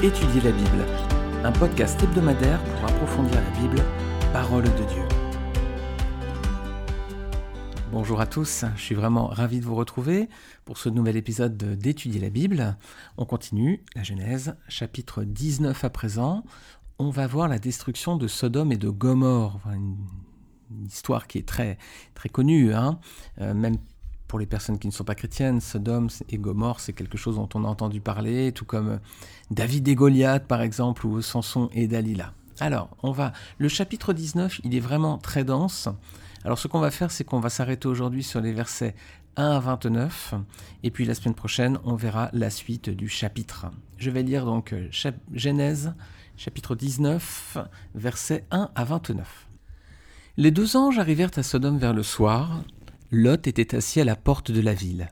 Étudier la Bible, un podcast hebdomadaire pour approfondir la Bible, parole de Dieu. Bonjour à tous, je suis vraiment ravi de vous retrouver pour ce nouvel épisode d'Étudier la Bible. On continue la Genèse, chapitre 19 à présent. On va voir la destruction de Sodome et de Gomorre, une, histoire qui est très, connue, hein. Euh, même pour les personnes qui ne sont pas chrétiennes, Sodome et Gomorre, c'est quelque chose dont on a entendu parler, tout comme David et Goliath, par exemple, ou Samson et Dalila. Alors, on va. Le chapitre 19, il est vraiment très dense. Alors, ce qu'on va faire, c'est qu'on va s'arrêter aujourd'hui sur les versets 1 à 29, et puis la semaine prochaine, on verra la suite du chapitre. Je vais lire donc euh, Genèse, chapitre 19, versets 1 à 29. Les deux anges arrivèrent à Sodome vers le soir, Lot était assis à la porte de la ville.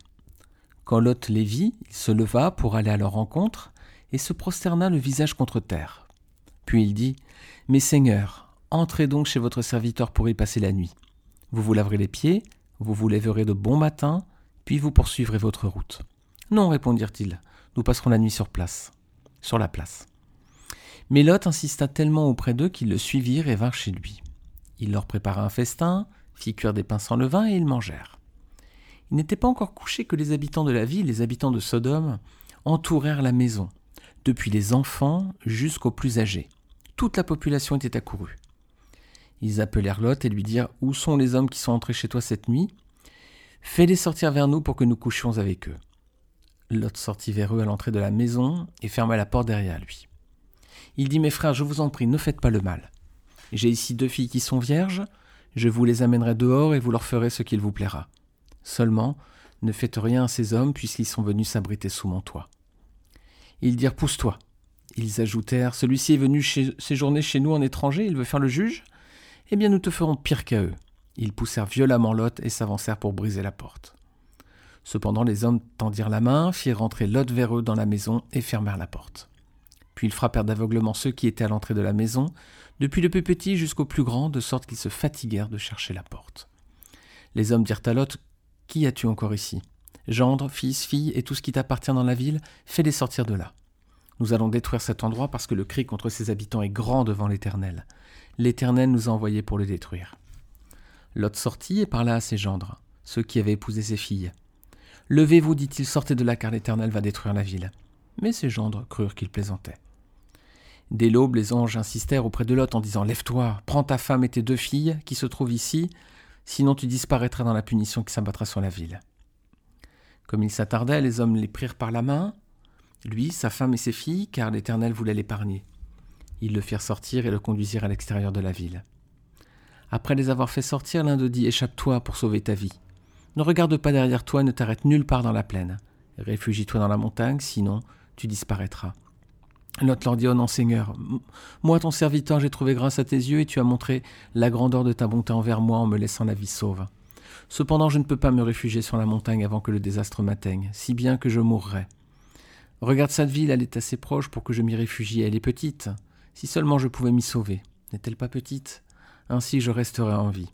Quand Lot les vit, il se leva pour aller à leur rencontre et se prosterna le visage contre terre. Puis il dit Mes seigneurs, entrez donc chez votre serviteur pour y passer la nuit. Vous vous laverez les pieds, vous vous lèverez de bon matin, puis vous poursuivrez votre route. Non, répondirent-ils, nous passerons la nuit sur place, sur la place. Mais Lot insista tellement auprès d'eux qu'ils le suivirent et vinrent chez lui. Il leur prépara un festin, fit cuire des pains sans levain et ils mangèrent. Il n'était pas encore couché que les habitants de la ville, les habitants de Sodome, entourèrent la maison, depuis les enfants jusqu'aux plus âgés. Toute la population était accourue. Ils appelèrent Lot et lui dirent Où sont les hommes qui sont entrés chez toi cette nuit? Fais-les sortir vers nous pour que nous couchions avec eux. Lot sortit vers eux à l'entrée de la maison et ferma la porte derrière lui. Il dit Mes frères, je vous en prie, ne faites pas le mal. J'ai ici deux filles qui sont vierges, je vous les amènerai dehors et vous leur ferez ce qu'il vous plaira. Seulement, ne faites rien à ces hommes puisqu'ils sont venus s'abriter sous mon toit. Ils dirent Pousse-toi. Ils ajoutèrent Celui-ci est venu séjourner chez nous en étranger, il veut faire le juge Eh bien, nous te ferons pire qu'à eux. Ils poussèrent violemment Lot et s'avancèrent pour briser la porte. Cependant, les hommes tendirent la main, firent rentrer Lot vers eux dans la maison et fermèrent la porte. Puis ils frappèrent d'aveuglement ceux qui étaient à l'entrée de la maison, depuis le plus petit jusqu'au plus grand, de sorte qu'ils se fatiguèrent de chercher la porte. Les hommes dirent à Lot Qui as-tu encore ici? Gendre, fils, fille et tout ce qui t'appartient dans la ville, fais-les sortir de là. Nous allons détruire cet endroit parce que le cri contre ses habitants est grand devant l'Éternel. L'Éternel nous a envoyés pour le détruire. Lot sortit et parla à ses gendres, ceux qui avaient épousé ses filles. Levez-vous, dit-il, sortez de là, car l'Éternel va détruire la ville. Mais ses gendres crurent qu'il plaisantait. Dès l'aube, les anges insistèrent auprès de Lot en disant Lève-toi, prends ta femme et tes deux filles qui se trouvent ici, sinon tu disparaîtras dans la punition qui s'abattra sur la ville. Comme il s'attardait, les hommes les prirent par la main, lui, sa femme et ses filles, car l'Éternel voulait l'épargner. Ils le firent sortir et le conduisirent à l'extérieur de la ville. Après les avoir fait sortir, l'un d'eux dit Échappe-toi pour sauver ta vie. Ne regarde pas derrière toi ne t'arrête nulle part dans la plaine. Réfugie-toi dans la montagne, sinon tu disparaîtras. L'autre leur dit, oh Seigneur, moi ton serviteur j'ai trouvé grâce à tes yeux et tu as montré la grandeur de ta bonté envers moi en me laissant la vie sauve. Cependant je ne peux pas me réfugier sur la montagne avant que le désastre m'atteigne, si bien que je mourrai. Regarde cette ville, elle est assez proche pour que je m'y réfugie, elle est petite. Si seulement je pouvais m'y sauver. N'est-elle pas petite? Ainsi je resterai en vie.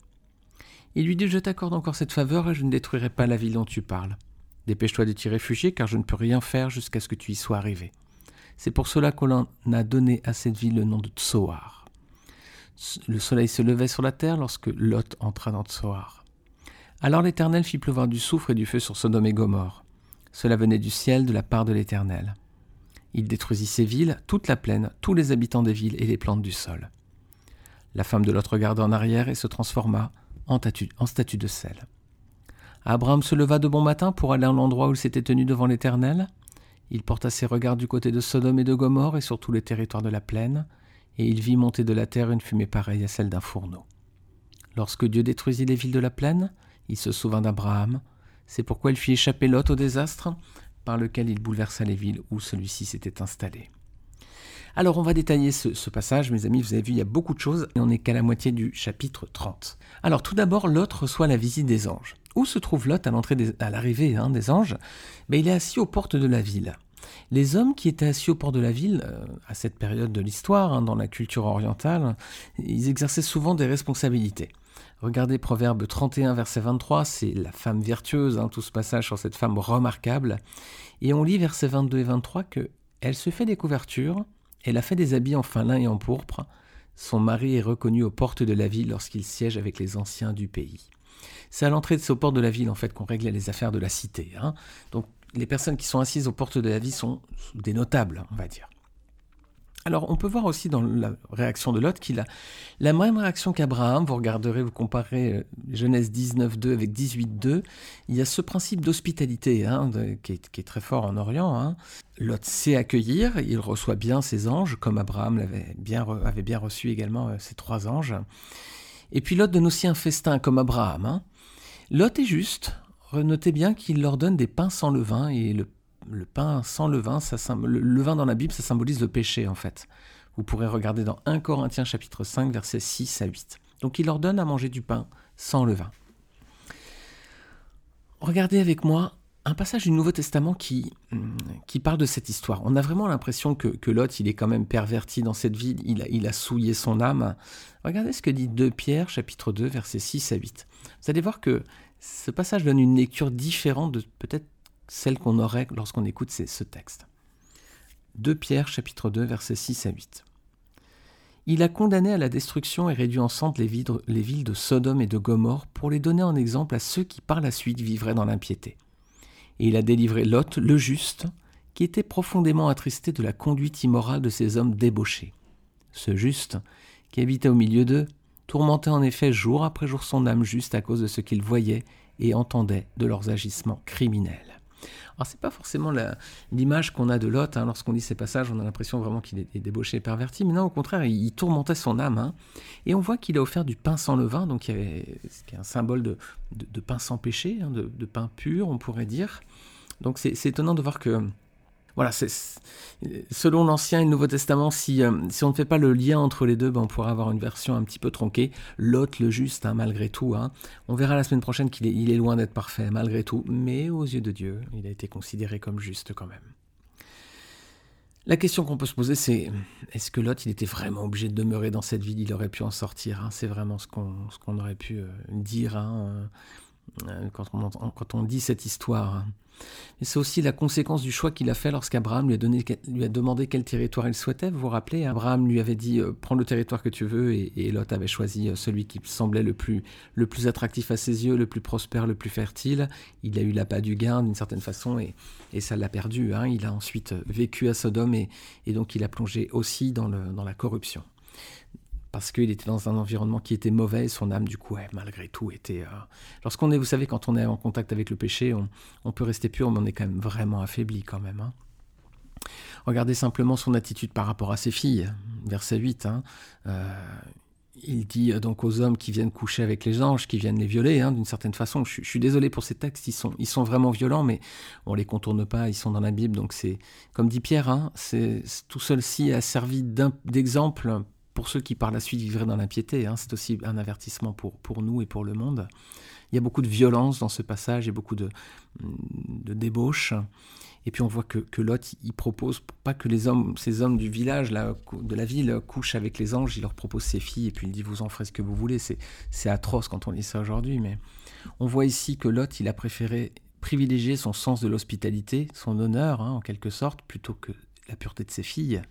Il lui dit, je t'accorde encore cette faveur et je ne détruirai pas la ville dont tu parles. Dépêche-toi de t'y réfugier car je ne peux rien faire jusqu'à ce que tu y sois arrivé. C'est pour cela qu'on a donné à cette ville le nom de Tsoar. Le soleil se levait sur la terre lorsque Lot entra dans Tsoar. Alors l'Éternel fit pleuvoir du soufre et du feu sur Sodome et Gomorre. Cela venait du ciel de la part de l'Éternel. Il détruisit ces villes, toute la plaine, tous les habitants des villes et les plantes du sol. La femme de Lot regarda en arrière et se transforma en, en statue de sel. Abraham se leva de bon matin pour aller à l'endroit où il s'était tenu devant l'Éternel. Il porta ses regards du côté de Sodome et de Gomorre et sur tous les territoires de la plaine, et il vit monter de la terre une fumée pareille à celle d'un fourneau. Lorsque Dieu détruisit les villes de la plaine, il se souvint d'Abraham. C'est pourquoi il fit échapper Lot au désastre, par lequel il bouleversa les villes où celui-ci s'était installé. Alors on va détailler ce, passage, mes amis, vous avez vu, il y a beaucoup de choses, et on n'est qu'à la moitié du chapitre 30. Alors tout d'abord, Lot reçoit la visite des anges. Où se trouve Lot à l'entrée l'arrivée hein, des anges? Mais Il est assis aux portes de la ville. Les hommes qui étaient assis aux portes de la ville, euh, à cette période de l'histoire, hein, dans la culture orientale, ils exerçaient souvent des responsabilités. Regardez Proverbe 31, verset 23, c'est la femme vertueuse, hein, tout ce passage sur cette femme remarquable. Et on lit verset 22 et 23 que Elle se fait des couvertures, elle a fait des habits en fin lin et en pourpre. Son mari est reconnu aux portes de la ville lorsqu'il siège avec les anciens du pays. C'est à l'entrée de ces portes de la ville en fait qu'on réglait les affaires de la cité. Hein. Donc les personnes qui sont assises aux portes de la ville sont des notables, on va dire. Alors, on peut voir aussi dans la réaction de Lot qu'il a la même réaction qu'Abraham. Vous regarderez, vous comparez euh, Genèse 19.2 avec 18.2. Il y a ce principe d'hospitalité hein, qui, est, très fort en Orient. Hein. Lot sait accueillir, il reçoit bien ses anges, comme Abraham l'avait bien, avait bien reçu également euh, ses trois anges. Et puis Lot donne aussi un festin, comme Abraham. Hein. Lot est juste. Notez bien qu'il leur donne des pains sans levain et le pain sans levain, le levain dans la Bible, ça symbolise le péché en fait. Vous pourrez regarder dans 1 Corinthiens chapitre 5 versets 6 à 8. Donc il leur donne à manger du pain sans levain. Regardez avec moi un passage du Nouveau Testament qui, hum, qui parle de cette histoire. On a vraiment l'impression que, que Lot, il est quand même perverti dans cette vie, il a, il a souillé son âme. Regardez ce que dit 2 Pierre, chapitre 2, versets 6 à 8. Vous allez voir que ce passage donne une lecture différente de peut-être celle qu'on aurait lorsqu'on écoute ce texte. 2 Pierre chapitre 2 versets 6 à 8. Il a condamné à la destruction et réduit en cendres les, les villes de Sodome et de Gomorre pour les donner en exemple à ceux qui par la suite vivraient dans l'impiété. Et il a délivré Lot, le juste, qui était profondément attristé de la conduite immorale de ces hommes débauchés. Ce juste, qui habitait au milieu d'eux, tourmentait en effet jour après jour son âme juste à cause de ce qu'il voyait et entendait de leurs agissements criminels. Alors c'est pas forcément l'image qu'on a de Lot, hein. lorsqu'on lit ces passages, on a l'impression vraiment qu'il est, débauché et perverti, mais non, au contraire, il, tourmentait son âme, hein. et on voit qu'il a offert du pain sans levain, donc il y avait, ce qui est un symbole de, pain sans péché, hein, de, pain pur, on pourrait dire. Donc c'est étonnant de voir que voilà, selon l'Ancien et le Nouveau Testament, si, euh, si on ne fait pas le lien entre les deux, ben on pourra avoir une version un petit peu tronquée. Lot, le juste, hein, malgré tout. Hein. On verra la semaine prochaine qu'il est, il est loin d'être parfait, malgré tout. Mais aux yeux de Dieu, il a été considéré comme juste quand même. La question qu'on peut se poser, c'est est-ce que Lot, il était vraiment obligé de demeurer dans cette ville? Il aurait pu en sortir. Hein. C'est vraiment ce qu'on aurait pu euh, dire euh, quand, on, quand on dit cette histoire. Et c'est aussi la conséquence du choix qu'il a fait lorsqu'Abraham lui, a demandé quel territoire il souhaitait. Vous vous rappelez, Abraham lui avait dit euh, prends le territoire que tu veux et, Lot avait choisi euh, celui qui semblait le plus, le plus attractif à ses yeux, le plus prospère, le plus fertile. Il a eu l'appât du gain d'une certaine façon et, ça l'a perdu. Hein. Il a ensuite vécu à Sodome et, donc il a plongé aussi dans la corruption parce qu'il était dans un environnement qui était mauvais, son âme, du coup, malgré tout, était... Euh, lorsqu'on est, vous savez, quand on est en contact avec le péché, on, peut rester pur, mais on est quand même vraiment affaibli quand même. Hein. Regardez simplement son attitude par rapport à ses filles, verset 8. Hein. Euh, il dit euh, donc aux hommes qui viennent coucher avec les anges, qui viennent les violer, hein, d'une certaine façon. Je, suis désolé pour ces textes, ils sont, vraiment violents, mais on les contourne pas, ils sont dans la Bible, donc c'est, comme dit Pierre, c'est, tout ceci a servi d'exemple pour ceux qui par la suite vivraient dans l'impiété. Hein, c'est aussi un avertissement pour, pour nous et pour le monde. Il y a beaucoup de violence dans ce passage, a beaucoup de, de débauche. Et puis on voit que, Lot, il propose pas que les hommes, ces hommes du village, là, de la ville, couchent avec les anges, il leur propose ses filles, et puis il dit vous en ferez ce que vous voulez. C'est atroce quand on lit ça aujourd'hui, mais on voit ici que Lot, il a préféré privilégier son sens de l'hospitalité, son honneur, hein, en quelque sorte, plutôt que la pureté de ses filles.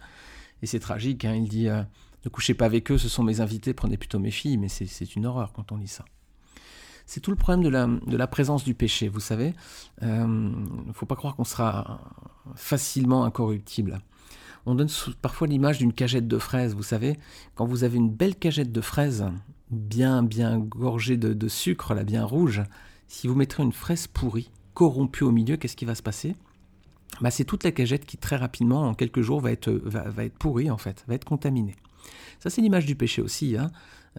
Et c'est tragique, hein, il dit... Euh, ne couchez pas avec eux, ce sont mes invités, prenez plutôt mes filles, mais c'est une horreur quand on lit ça. C'est tout le problème de la, présence du péché, vous savez. Il euh, ne faut pas croire qu'on sera facilement incorruptible. On donne parfois l'image d'une cagette de fraises, vous savez. Quand vous avez une belle cagette de fraises, bien, bien gorgée de, sucre, là, bien rouge, si vous mettrez une fraise pourrie, corrompue au milieu, qu'est-ce qui va se passer? Bah, C'est toute la cagette qui, très rapidement, en quelques jours, va être, va être pourrie, en fait, va être contaminée. Ça, c'est l'image du péché aussi. Hein.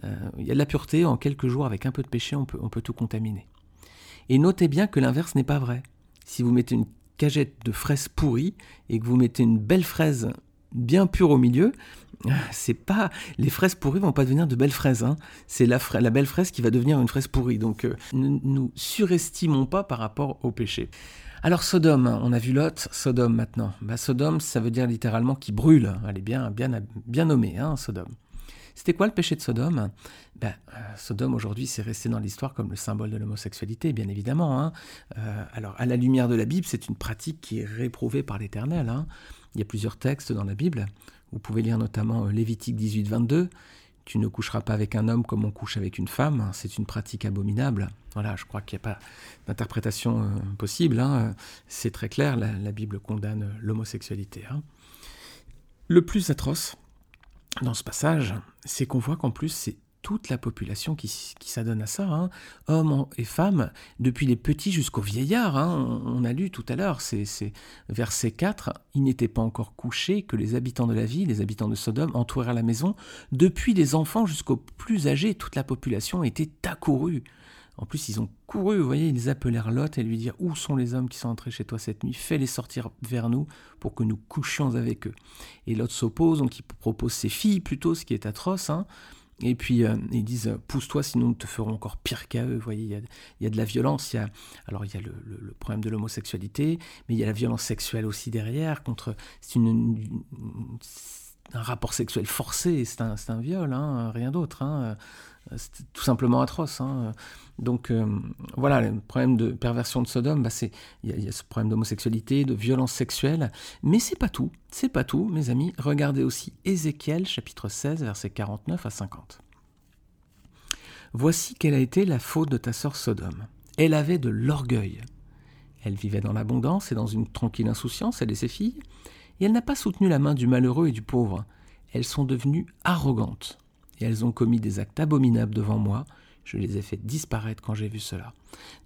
Euh, il y a de la pureté, en quelques jours, avec un peu de péché, on peut, tout contaminer. Et notez bien que l'inverse n'est pas vrai. Si vous mettez une cagette de fraises pourries et que vous mettez une belle fraise bien pure au milieu, c'est pas les fraises pourries vont pas devenir de belles fraises. Hein. C'est la, la, belle fraise qui va devenir une fraise pourrie. Donc euh, ne nous surestimons pas par rapport au péché. Alors Sodome, on a vu Lot, Sodome maintenant. Bah, Sodome, ça veut dire littéralement qui brûle. Elle est bien, bien, nommée, hein, Sodome. C'était quoi le péché de Sodome? Ben, euh, Sodome aujourd'hui, c'est resté dans l'histoire comme le symbole de l'homosexualité, bien évidemment. Hein. Euh, alors, à la lumière de la Bible, c'est une pratique qui est réprouvée par l'Éternel. Hein. Il y a plusieurs textes dans la Bible. Vous pouvez lire notamment Lévitique 18, 22. Tu ne coucheras pas avec un homme comme on couche avec une femme. C'est une pratique abominable. Voilà, je crois qu'il n'y a pas d'interprétation possible. Hein. C'est très clair, la, la Bible condamne l'homosexualité. Le plus atroce dans ce passage, c'est qu'on voit qu'en plus, c'est toute la population qui, s'adonne à ça, hein. hommes et femmes, depuis les petits jusqu'aux vieillards. Hein. On, a lu tout à l'heure, c'est verset 4, il n'était pas encore couché que les habitants de la ville, les habitants de Sodome, entourèrent la maison. Depuis les enfants jusqu'aux plus âgés, toute la population était accourue. En plus, ils ont couru, vous voyez, ils appelèrent Lot et lui dirent Où sont les hommes qui sont entrés chez toi cette nuit? Fais-les sortir vers nous pour que nous couchions avec eux. Et Lot s'oppose, donc il propose ses filles plutôt, ce qui est atroce. Hein. Et puis euh, ils disent pousse-toi, sinon nous te ferons encore pire qu'à eux. Vous voyez, il y, a, de la violence. Il y a, alors il y a le, problème de l'homosexualité, mais il y a la violence sexuelle aussi derrière. Contre, c'est un rapport sexuel forcé, c'est un, un, viol, hein, rien d'autre. Hein. C'est tout simplement atroce. Hein. Donc euh, voilà, le problème de perversion de Sodome, bah, c'est il y, a ce problème d'homosexualité, de violence sexuelle, mais c'est pas tout. C'est pas tout, mes amis. Regardez aussi Ézéchiel chapitre 16 versets 49 à 50. Voici quelle a été la faute de ta sœur Sodome. Elle avait de l'orgueil. Elle vivait dans l'abondance et dans une tranquille insouciance, elle et ses filles, et elle n'a pas soutenu la main du malheureux et du pauvre. Elles sont devenues arrogantes et elles ont commis des actes abominables devant moi. Je les ai fait disparaître quand j'ai vu cela.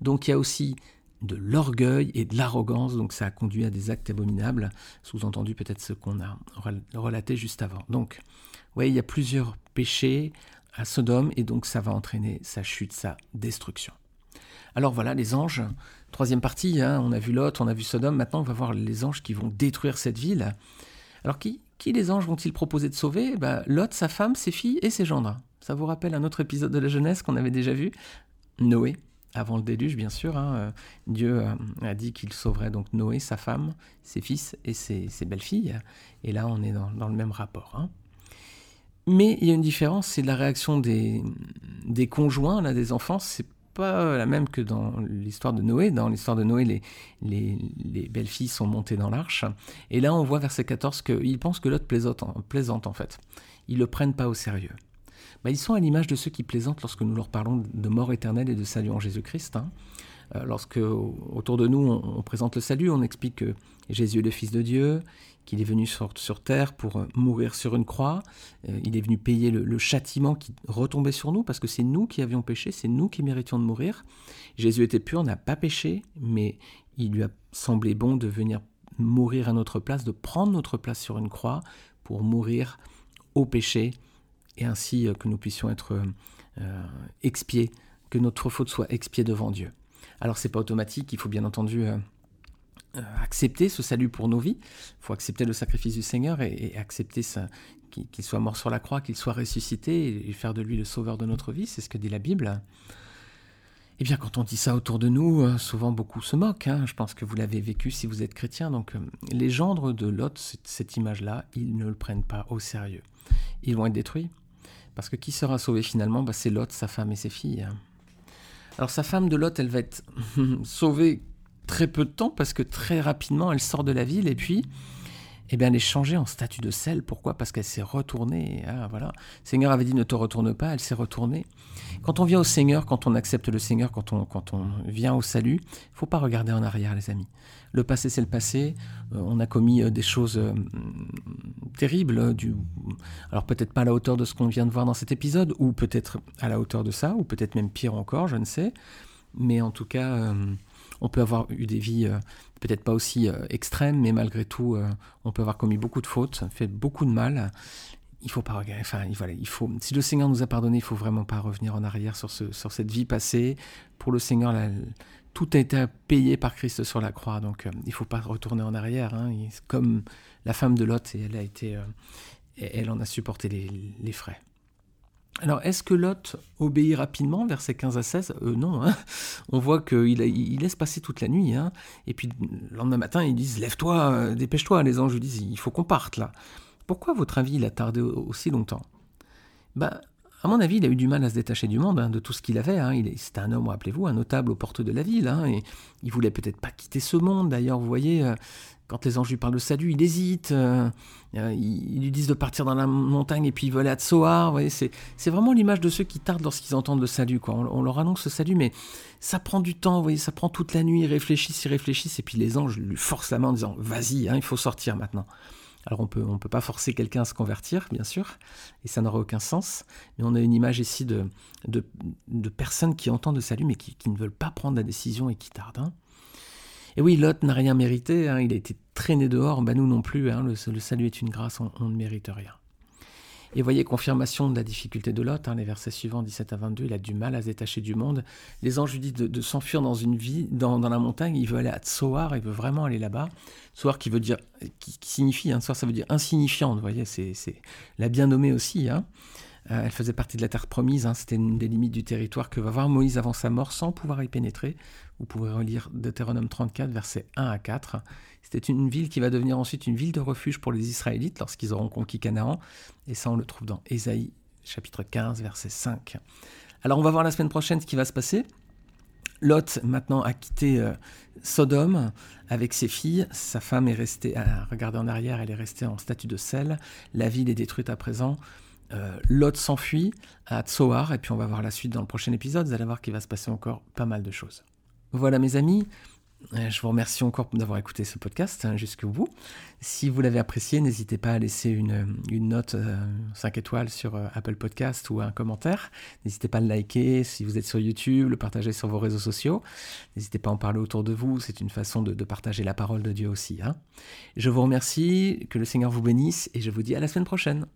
Donc il y a aussi de l'orgueil et de l'arrogance, donc ça a conduit à des actes abominables, sous-entendu peut-être ce qu'on a relaté juste avant. Donc, oui, il y a plusieurs péchés à Sodome, et donc ça va entraîner sa chute, sa destruction. Alors voilà, les anges, troisième partie, hein, on a vu Lot, on a vu Sodome, maintenant on va voir les anges qui vont détruire cette ville. Alors qui, qui les anges vont-ils proposer de sauver? Bah, Lot, sa femme, ses filles et ses gendres. Ça vous rappelle un autre épisode de la jeunesse qu'on avait déjà vu? Noé, avant le déluge bien sûr. Hein, euh, Dieu euh, a dit qu'il sauverait donc Noé, sa femme, ses fils et ses, belles-filles. Et là on est dans, le même rapport. Hein. Mais il y a une différence, c'est la réaction des, des conjoints, là, des enfants. Pas la même que dans l'histoire de Noé. Dans l'histoire de Noé, les, les, belles-filles sont montées dans l'arche. Et là, on voit verset 14 qu'ils pensent que l'autre plaisante, plaisante, en fait. Ils le prennent pas au sérieux. Bah, ils sont à l'image de ceux qui plaisantent lorsque nous leur parlons de mort éternelle et de salut en Jésus-Christ. Hein. Euh, lorsque autour de nous on, présente le salut, on explique que Jésus est le Fils de Dieu, qu'il est venu sur, sur, terre pour euh, mourir sur une croix, euh, il est venu payer le, châtiment qui retombait sur nous, parce que c'est nous qui avions péché, c'est nous qui méritions de mourir. Jésus était pur, n'a pas péché, mais il lui a semblé bon de venir mourir à notre place, de prendre notre place sur une croix pour mourir au péché, et ainsi que nous puissions être expiés, que notre faute soit expiée devant Dieu. Alors c'est pas automatique, il faut bien entendu euh, euh, accepter ce salut pour nos vies. Il faut accepter le sacrifice du Seigneur et, accepter qu'il soit mort sur la croix, qu'il soit ressuscité et, faire de lui le sauveur de notre vie. C'est ce que dit la Bible. Eh bien, quand on dit ça autour de nous, euh, souvent beaucoup se moquent. Hein. Je pense que vous l'avez vécu si vous êtes chrétien. Donc, les gendres de Lot, cette image-là, ils ne le prennent pas au sérieux. Ils vont être détruits. Parce que qui sera sauvé finalement? Bah, C'est Lot, sa femme et ses filles. Hein. Alors sa femme de Lot, elle va être sauvée très peu de temps parce que très rapidement elle sort de la ville et puis eh bien, elle est changée en statue de sel. Pourquoi? Parce qu'elle s'est retournée. Ah, voilà. Le Seigneur avait dit ne te retourne pas, elle s'est retournée. Quand on vient au Seigneur, quand on accepte le Seigneur, quand on, vient au salut, il faut pas regarder en arrière, les amis. Le passé, c'est le passé. Euh, on a commis euh, des choses euh, terribles. Du... Alors peut-être pas à la hauteur de ce qu'on vient de voir dans cet épisode, ou peut-être à la hauteur de ça, ou peut-être même pire encore, je ne sais. Mais en tout cas, on peut avoir eu des vies peut-être pas aussi extrêmes, mais malgré tout, on peut avoir commis beaucoup de fautes, fait beaucoup de mal il faut pas. Enfin, voilà, il faut. Si le Seigneur nous a pardonné, il faut vraiment pas revenir en arrière sur ce, sur cette vie passée. Pour le Seigneur, tout a été payé par Christ sur la croix, donc euh, il faut pas retourner en arrière. Hein. Comme la femme de Lot, et elle a été, euh, elle en a supporté les, frais. Alors, est-ce que Lot obéit rapidement, versets 15 à 16 euh, Non, hein. on voit qu'il il laisse passer toute la nuit, hein. et puis le lendemain matin, ils disent Lève-toi, dépêche-toi. Les anges disent Il faut qu'on parte là. Pourquoi, à votre avis, il a tardé aussi longtemps? Bah, à mon avis, il a eu du mal à se détacher du monde, hein, de tout ce qu'il avait. C'était un homme, rappelez-vous, un notable aux portes de la ville. Et il voulait peut-être pas quitter ce monde. D'ailleurs, vous voyez, euh, quand les anges lui parlent de salut, il hésite. Euh, euh, ils, lui disent de partir dans la montagne et puis il veut aller à Tsoar. C'est vraiment l'image de ceux qui tardent lorsqu'ils entendent le salut. On, leur annonce le salut, mais ça prend du temps. Vous ça prend toute la nuit. Ils réfléchissent, ils réfléchissent. Et puis les anges lui forcent la main en disant Vas-y, il faut sortir maintenant. Alors on peut, ne peut pas forcer quelqu'un à se convertir, bien sûr, et ça n'aurait aucun sens, mais on a une image ici de, de, personnes qui entendent le salut, mais qui, ne veulent pas prendre la décision et qui tardent. Hein. Et oui, Lot n'a rien mérité, hein, il a été traîné dehors, bah nous non plus, hein, le, salut est une grâce, on ne mérite rien. Et voyez, confirmation de la difficulté de Lot, hein, les versets suivants, 17 à 22, il a du mal à se détacher du monde. Les anges lui disent de, s'enfuir dans une vie, dans, la montagne, il veut aller à Tsoar, il veut vraiment aller là-bas. Tsoar qui veut dire, qui, signifie, Tsoar ça veut dire insignifiant, vous voyez, c'est la bien nommée aussi. Euh, elle faisait partie de la terre promise, c'était une des limites du territoire que va voir Moïse avant sa mort sans pouvoir y pénétrer. Vous pouvez relire Deutéronome 34, versets 1 à 4. C'était une ville qui va devenir ensuite une ville de refuge pour les Israélites lorsqu'ils auront conquis Canaan. Et ça, on le trouve dans Ésaïe, chapitre 15, verset 5. Alors, on va voir la semaine prochaine ce qui va se passer. Lot, maintenant, a quitté euh, Sodome avec ses filles. Sa femme est restée, à regarder en arrière, elle est restée en statut de sel. La ville est détruite à présent. Euh, Lot s'enfuit à Tsoar, et puis on va voir la suite dans le prochain épisode. Vous allez voir qu'il va se passer encore pas mal de choses. Voilà, mes amis. Euh, je vous remercie encore d'avoir écouté ce podcast hein, jusqu'au bout. Si vous l'avez apprécié, n'hésitez pas à laisser une, note 5 euh, étoiles sur Apple Podcast ou un commentaire. N'hésitez pas à le liker si vous êtes sur YouTube, le partager sur vos réseaux sociaux. N'hésitez pas à en parler autour de vous, c'est une façon de, partager la parole de Dieu aussi. Hein. Je vous remercie, que le Seigneur vous bénisse et je vous dis à la semaine prochaine.